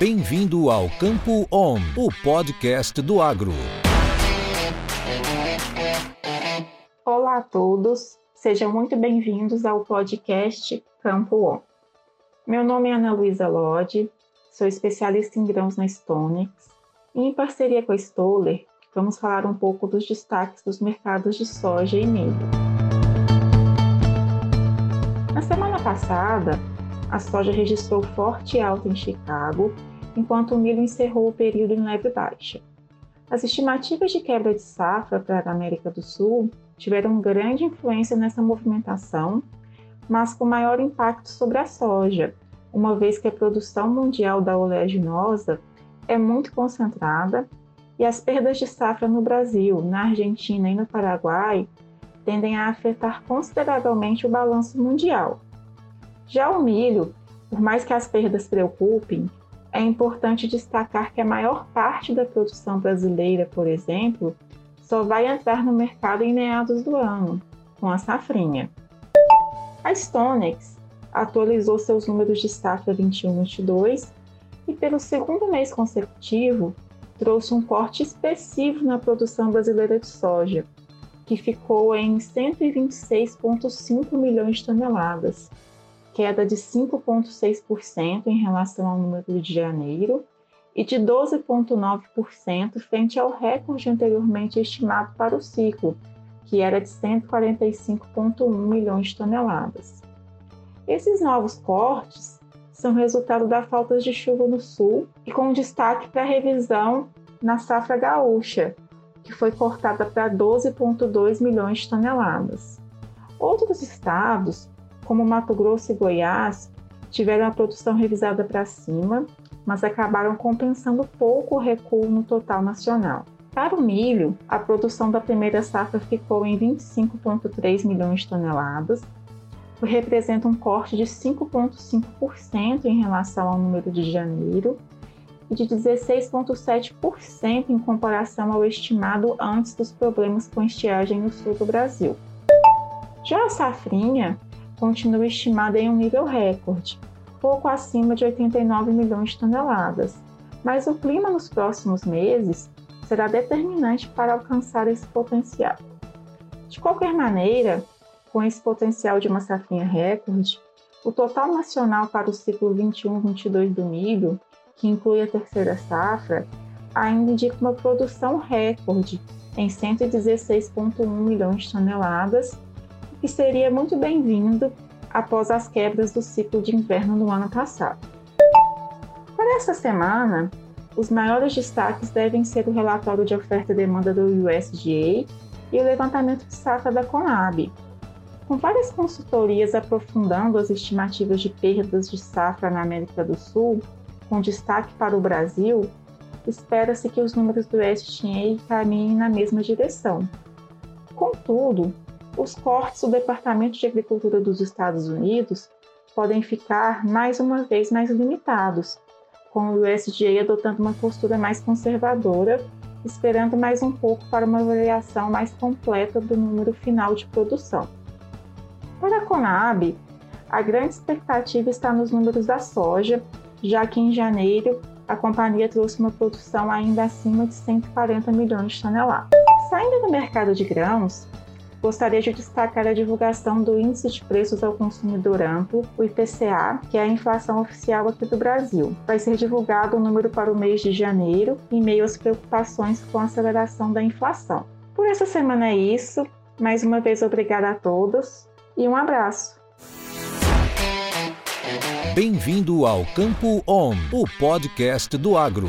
Bem-vindo ao Campo On, o podcast do agro. Olá a todos, sejam muito bem-vindos ao podcast Campo On. Meu nome é Ana Luísa Lodi, sou especialista em grãos na Stonex e em parceria com a Stoller, vamos falar um pouco dos destaques dos mercados de soja e milho. Na semana passada, a soja registrou forte alta em Chicago, enquanto o milho encerrou o período em leve baixa. As estimativas de quebra de safra para a América do Sul tiveram grande influência nessa movimentação, mas com maior impacto sobre a soja, uma vez que a produção mundial da oleaginosa é muito concentrada e as perdas de safra no Brasil, na Argentina e no Paraguai tendem a afetar consideravelmente o balanço mundial. Já o milho, por mais que as perdas preocupem, é importante destacar que a maior parte da produção brasileira, por exemplo, só vai entrar no mercado em meados do ano, com a safrinha. A Stonex atualizou seus números de safra 21-22 e, pelo segundo mês consecutivo, trouxe um corte expressivo na produção brasileira de soja, que ficou em 126,5 milhões de toneladas, queda de 5,6% em relação ao número de janeiro e de 12,9% frente ao recorde anteriormente estimado para o ciclo, que era de 145,1 milhões de toneladas. Esses novos cortes são resultado da falta de chuva no sul e com destaque para a revisão na safra gaúcha, que foi cortada para 12,2 milhões de toneladas. Outros estados como Mato Grosso e Goiás, tiveram a produção revisada para cima, mas acabaram compensando pouco o recuo no total nacional. Para o milho, a produção da primeira safra ficou em 25,3 milhões de toneladas, o que representa um corte de 5,5% em relação ao número de janeiro e de 16,7% em comparação ao estimado antes dos problemas com estiagem no sul do Brasil. Já a safrinha continua estimada em um nível recorde, pouco acima de 89 milhões de toneladas, mas o clima nos próximos meses será determinante para alcançar esse potencial. De qualquer maneira, com esse potencial de uma safrinha recorde, o total nacional para o ciclo 21-22 do milho, que inclui a terceira safra, ainda indica uma produção recorde em 116,1 milhões de toneladas que seria muito bem-vindo após as quebras do ciclo de inverno do ano passado. Para essa semana, os maiores destaques devem ser o relatório de oferta e demanda do USDA e o levantamento de safra da Conab. Com várias consultorias aprofundando as estimativas de perdas de safra na América do Sul, com destaque para o Brasil, espera-se que os números do USDA caminhem na mesma direção. Contudo, os cortes do Departamento de Agricultura dos Estados Unidos podem ficar mais uma vez mais limitados, com o USDA adotando uma postura mais conservadora, esperando mais um pouco para uma avaliação mais completa do número final de produção. Para a Conab, a grande expectativa está nos números da soja, já que em janeiro a companhia trouxe uma produção ainda acima de 140 milhões de toneladas. Saindo do mercado de grãos, gostaria de destacar a divulgação do Índice de Preços ao Consumidor Amplo, o IPCA, que é a inflação oficial aqui do Brasil. Vai ser divulgado o número para o mês de janeiro, em meio às preocupações com a aceleração da inflação. Por essa semana é isso. Mais uma vez, obrigada a todos e um abraço. Bem-vindo ao Campo On, o podcast do agro.